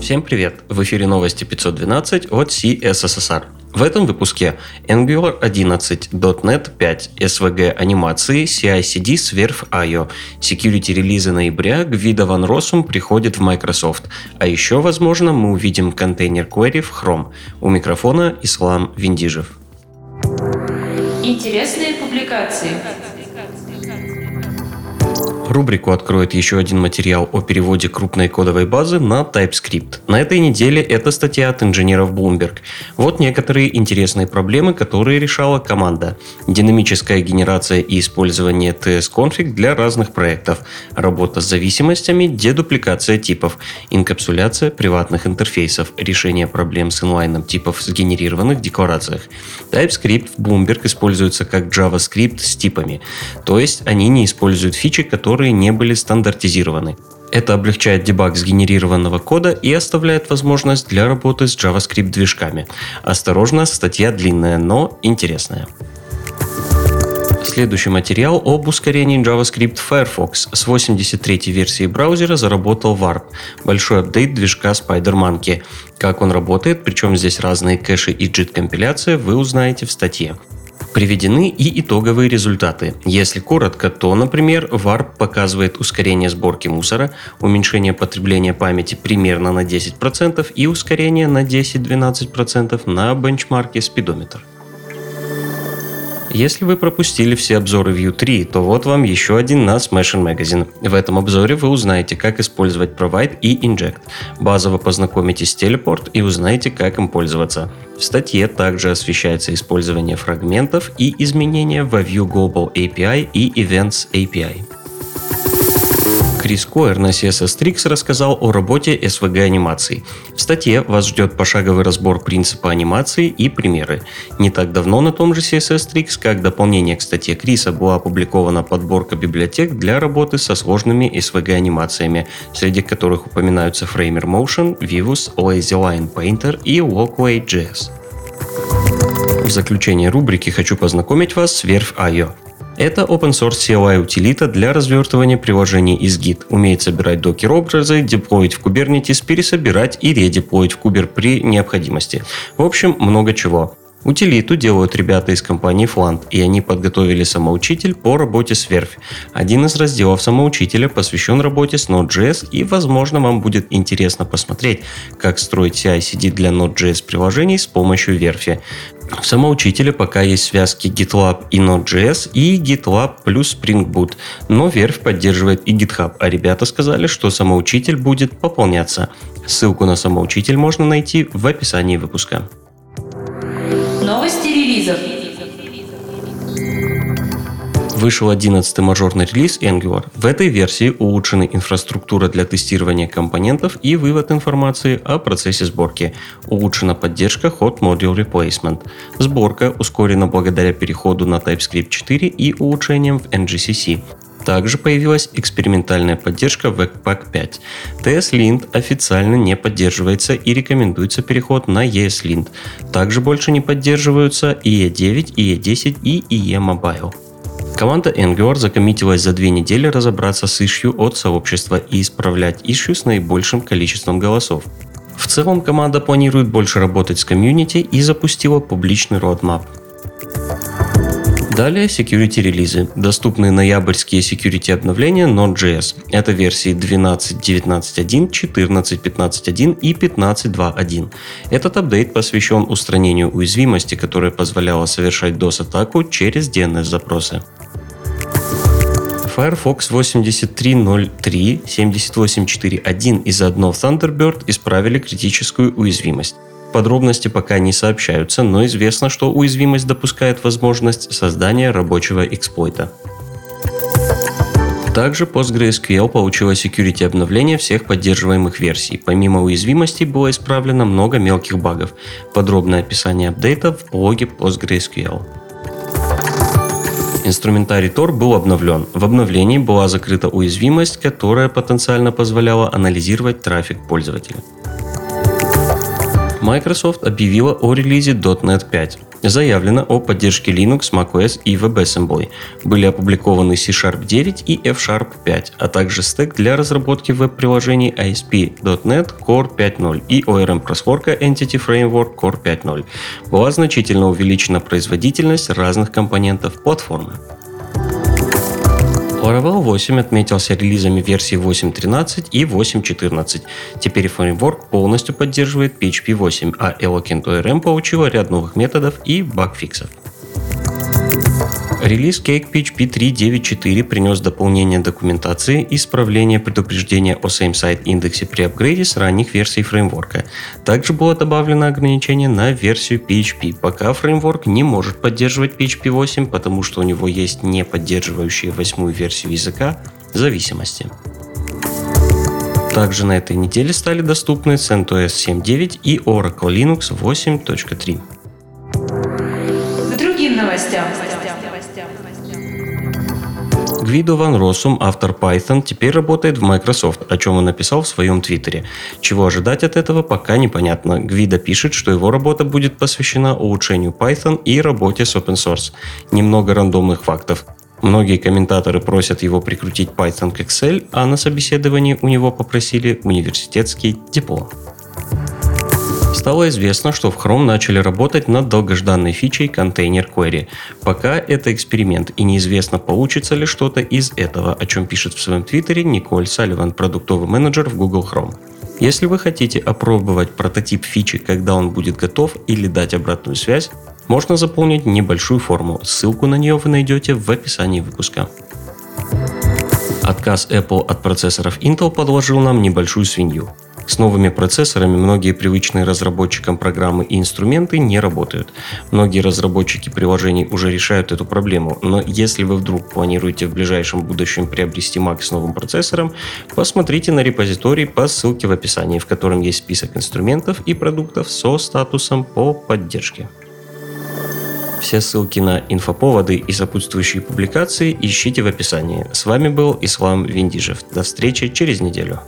Всем привет! В эфире новости 512 от CSSR. В этом выпуске Angular 11, .NET 5, SVG анимации, CI-CD Swerve IO, security релизы ноября, Гвида Ван Россум приходит в Microsoft, а еще, возможно, мы увидим контейнер query в Chrome. У микрофона Ислам Виндижев. Интересные публикации. Рубрику откроет еще один материал о переводе крупной кодовой базы на TypeScript. На этой неделе это статья от инженеров Bloomberg. Вот некоторые интересные проблемы, которые решала команда. Динамическая генерация и использование TS-конфиг для разных проектов. Работа с зависимостями, дедупликация типов, инкапсуляция приватных интерфейсов, решение проблем с инлайном типов в сгенерированных декларациях. TypeScript в Bloomberg используется как JavaScript с типами, то есть они не используют фичи, которые которые не были стандартизированы. Это облегчает дебаг сгенерированного кода и оставляет возможность для работы с JavaScript движками. Осторожно, статья длинная, но интересная. Следующий материал об ускорении JavaScript Firefox. С 83 версии браузера заработал Warp, большой апдейт движка SpiderMonkey. Как он работает, причем здесь разные кэши и JIT компиляция, вы узнаете в статье. Приведены и итоговые результаты. Если коротко, то, например, VARP показывает ускорение сборки мусора, уменьшение потребления памяти примерно на 10% и ускорение на 10-12% на бенчмарке Speedometer. Если вы пропустили все обзоры View 3, то вот вам еще один на Smashing Magazine. В этом обзоре вы узнаете, как использовать Provide и Inject. Базово познакомитесь с Teleport и узнаете, как им пользоваться. В статье также освещается использование фрагментов и изменения во View Global API и Events API. Крис Койер на CSS Tricks рассказал о работе SVG анимаций. В статье вас ждет пошаговый разбор принципа анимации и примеры. Не так давно на том же CSS Tricks, как дополнение к статье Криса, была опубликована подборка библиотек для работы со сложными SVG анимациями, среди которых упоминаются Framer Motion, Vivus, Lazy Line Painter и Walkway.js. В заключение рубрики хочу познакомить вас с Verve.io. Это open source CLI утилита для развертывания приложений из Git. Умеет собирать докер образы, деплоить в Kubernetes, пересобирать и редеплоить в Kuber при необходимости. В общем, много чего. Утилиту делают ребята из компании Flant, и они подготовили самоучитель по работе с Верфь. Один из разделов самоучителя посвящен работе с Node.js, и, возможно, вам будет интересно посмотреть, как строить CI-CD для Node.js приложений с помощью Верфи. В самоучителе пока есть связки GitLab и Node.js и GitLab плюс Spring Boot, но Верфь поддерживает и GitHub, а ребята сказали, что самоучитель будет пополняться. Ссылку на самоучитель можно найти в описании выпуска. Новости релизов. Вышел 11-й мажорный релиз Angular. В этой версии улучшены инфраструктура для тестирования компонентов и вывод информации о процессе сборки. Улучшена поддержка Hot Module Replacement. Сборка ускорена благодаря переходу на TypeScript 4 и улучшениям в NGCC. Также появилась экспериментальная поддержка Webpack 5. TS-Lint официально не поддерживается и рекомендуется переход на ESLint. Также больше не поддерживаются IE9, IE10 и IE Mobile. Команда Angular закоммитилась за две недели разобраться с ищу от сообщества и исправлять ищу с наибольшим количеством голосов. В целом команда планирует больше работать с комьюнити и запустила публичный roadmap. Далее security релизы. Доступны ноябрьские security обновления Node.js. Это версии 12.19.1, 14.15.1 и 15.2.1. Этот апдейт посвящен устранению уязвимости, которая позволяла совершать DOS-атаку через DNS-запросы. Firefox 8303 78.4.1 и заодно Thunderbird исправили критическую уязвимость. Подробности пока не сообщаются, но известно, что уязвимость допускает возможность создания рабочего эксплойта. Также PostgreSQL получила security обновление всех поддерживаемых версий. Помимо уязвимостей было исправлено много мелких багов. Подробное описание апдейтов в блоге PostgreSQL. Инструментарий Tor был обновлен. В обновлении была закрыта уязвимость, которая потенциально позволяла анализировать трафик пользователя. Microsoft объявила о релизе .NET 5. Заявлено о поддержке Linux, macOS и WebAssembly. Были опубликованы C-Sharp 9 и F-Sharp 5, а также стек для разработки веб-приложений ASP.NET Core 5.0 и ORM-просворка Entity Framework Core 5.0. Была значительно увеличена производительность разных компонентов платформы. Laravel 8 отметился релизами версий 8.13 и 8.14. Теперь фреймворк полностью поддерживает PHP 8, а Eloquent ORM получила ряд новых методов и багфиксов. Релиз Cake PHP 3.9.4 принес дополнение документации, исправление предупреждения о same-site индексе при апгрейде с ранних версий фреймворка. Также было добавлено ограничение на версию PHP, пока фреймворк не может поддерживать PHP 8, потому что у него есть не поддерживающие восьмую версию языка зависимости. Также на этой неделе стали доступны CentOS 7.9 и Oracle Linux 8.3. Гвидо Ван Россум, автор Python, теперь работает в Microsoft, о чем он написал в своем твиттере. Чего ожидать от этого, пока непонятно. Гвида пишет, что его работа будет посвящена улучшению Python и работе с open source. Немного рандомных фактов. Многие комментаторы просят его прикрутить Python к Excel, а на собеседовании у него попросили университетский диплом. Стало известно, что в Chrome начали работать над долгожданной фичей Container Query. Пока это эксперимент, и неизвестно, получится ли что-то из этого, о чем пишет в своем твиттере Николь Салливан, продуктовый менеджер в Google Chrome. Если вы хотите опробовать прототип фичи, когда он будет готов, или дать обратную связь, можно заполнить небольшую форму. Ссылку на нее вы найдете в описании выпуска. Отказ Apple от процессоров Intel подложил нам небольшую свинью. С новыми процессорами многие привычные разработчикам программы и инструменты не работают. Многие разработчики приложений уже решают эту проблему, но если вы вдруг планируете в ближайшем будущем приобрести Mac с новым процессором, посмотрите на репозиторий по ссылке в описании, в котором есть список инструментов и продуктов со статусом по поддержке. Все ссылки на инфоповоды и сопутствующие публикации ищите в описании. С вами был Ислам Виндижев. До встречи через неделю.